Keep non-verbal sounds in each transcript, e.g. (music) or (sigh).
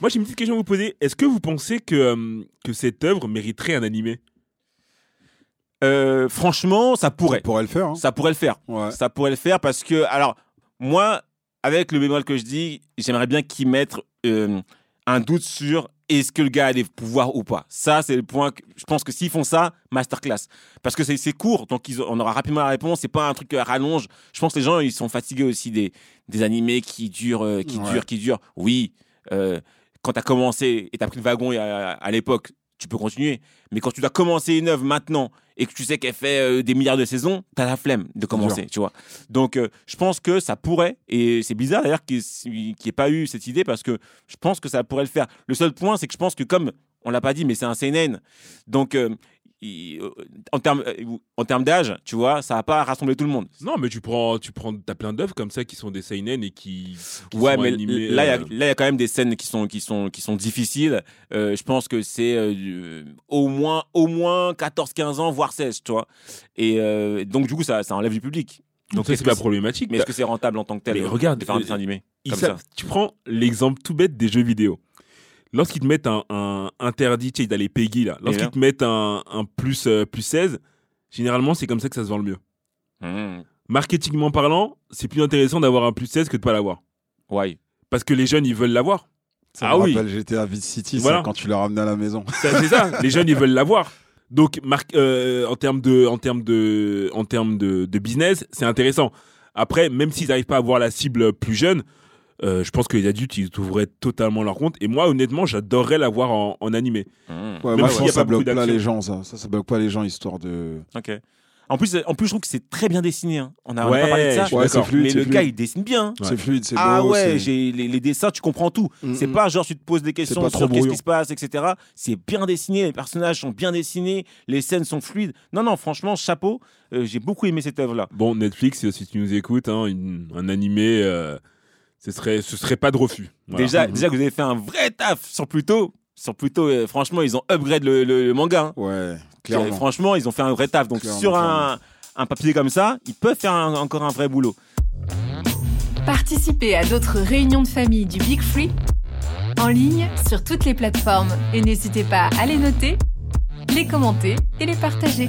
Moi, j'ai une petite question à vous poser. Est-ce que vous pensez que, euh, que cette œuvre mériterait un animé? Euh, franchement, ça pourrait. On pourrait le faire. hein. Ça pourrait le faire. Ouais. Ça pourrait le faire parce que, alors, moi, avec le bémol que je dis, j'aimerais bien qu'ils mettent euh, un doute sur est-ce que le gars a des pouvoirs ou pas. Ça, c'est le point. Que, je pense que s'ils font ça, masterclass. Parce que c'est c'est court, donc ils, on aura rapidement la réponse. C'est pas un truc à rallonge. Je pense que les gens, ils sont fatigués aussi des, des animés qui durent, euh, qui Ouais. durent, qui durent. Oui, euh, quand tu as commencé et tu as pris le wagon à, à l'époque, tu peux continuer. Mais quand tu dois commencer une œuvre maintenant et que tu sais qu'elle fait euh, des milliards de saisons, tu as la flemme de commencer, tu vois. Donc, euh, je pense que ça pourrait, et c'est bizarre d'ailleurs qu'il n'y ait pas eu cette idée parce que je pense que ça pourrait le faire. Le seul point, c'est que je pense que comme on l'a pas dit, mais c'est un seinen, donc euh, il- euh, en termes euh, en termes d'âge, tu vois, ça va pas rassembler tout le monde. Non, mais tu prends, tu prends, t'as plein d'œuvres comme ça qui sont des seinen et qui, qui Ouais, sont mais animées, là, il y a- euh, là, il y a quand même des scènes qui sont, qui sont, qui sont difficiles. Euh, je pense que c'est euh, au moins, au moins 14-15 ans, voire 16, tu vois. Et donc, du coup, ça, ça enlève du public. donc c'est que pas problématique. Mais est-ce que c'est rentable en tant que tel Mais regarde, de faire un dessin animé comme ça? Tu prends l'exemple tout bête des jeux vidéo. Lorsqu'ils te mettent un, un interdit, tu sais, d'aller Peggy là. Lorsqu'ils te mettent un, un plus, euh, plus 16, généralement, c'est comme ça que ça se vend le mieux. Mmh. Marketingment parlant, c'est plus intéressant d'avoir un plus 16 que de pas l'avoir. Ouais. Parce que les jeunes, ils veulent l'avoir. Ça Ah me oui. rappelle GTA Vice City, ça, quand tu l'as ramené à la maison. C'est ça, (laughs) les jeunes, ils veulent l'avoir. Donc, mar- euh, en termes de, en termes de, en termes de, de business, c'est intéressant. Après, même s'ils n'arrivent pas à avoir la cible plus jeune, euh, je pense que les adultes, ils ouvraient totalement leur compte. Et moi, honnêtement, j'adorerais l'avoir en, en animé. Mmh. Ouais, moi, que ça beaucoup bloque pas les gens, ça. Ça, ça bloque pas les gens, histoire de. Ok. En plus, en plus, je trouve que c'est très bien dessiné. hein. On a Ouais, pas parlé de ça. Ouais, c'est fluide, mais c'est le fluide. gars, il dessine bien. C'est fluide, c'est beau. Ah ouais, c'est- j'ai les, les dessins, tu comprends tout. Mm, C'est mm. pas genre tu te poses des questions sur qu'est-ce qui se passe, etc. C'est bien dessiné, les personnages sont bien dessinés, les scènes sont fluides. Non, non, franchement, chapeau. Euh, j'ai beaucoup aimé cette œuvre-là. Bon, Netflix, si tu nous écoutes, hein, une- un animé, euh, ce serait, ce serait pas de refus. Voilà. Déjà, Mhm. déjà que vous avez fait un vrai taf sur Pluto. Sur Pluto, euh, franchement, ils ont upgrade le, le- le manga. hein. Ouais, clairement. Franchement, ils ont fait un vrai taf. Donc Clairement, sur un, un papier comme ça, ils peuvent faire un- encore un vrai boulot. Participez à d'autres réunions de famille du Big Free en ligne sur toutes les plateformes et n'hésitez pas à les noter, les commenter et les partager.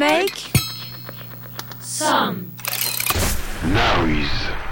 Make some Noise.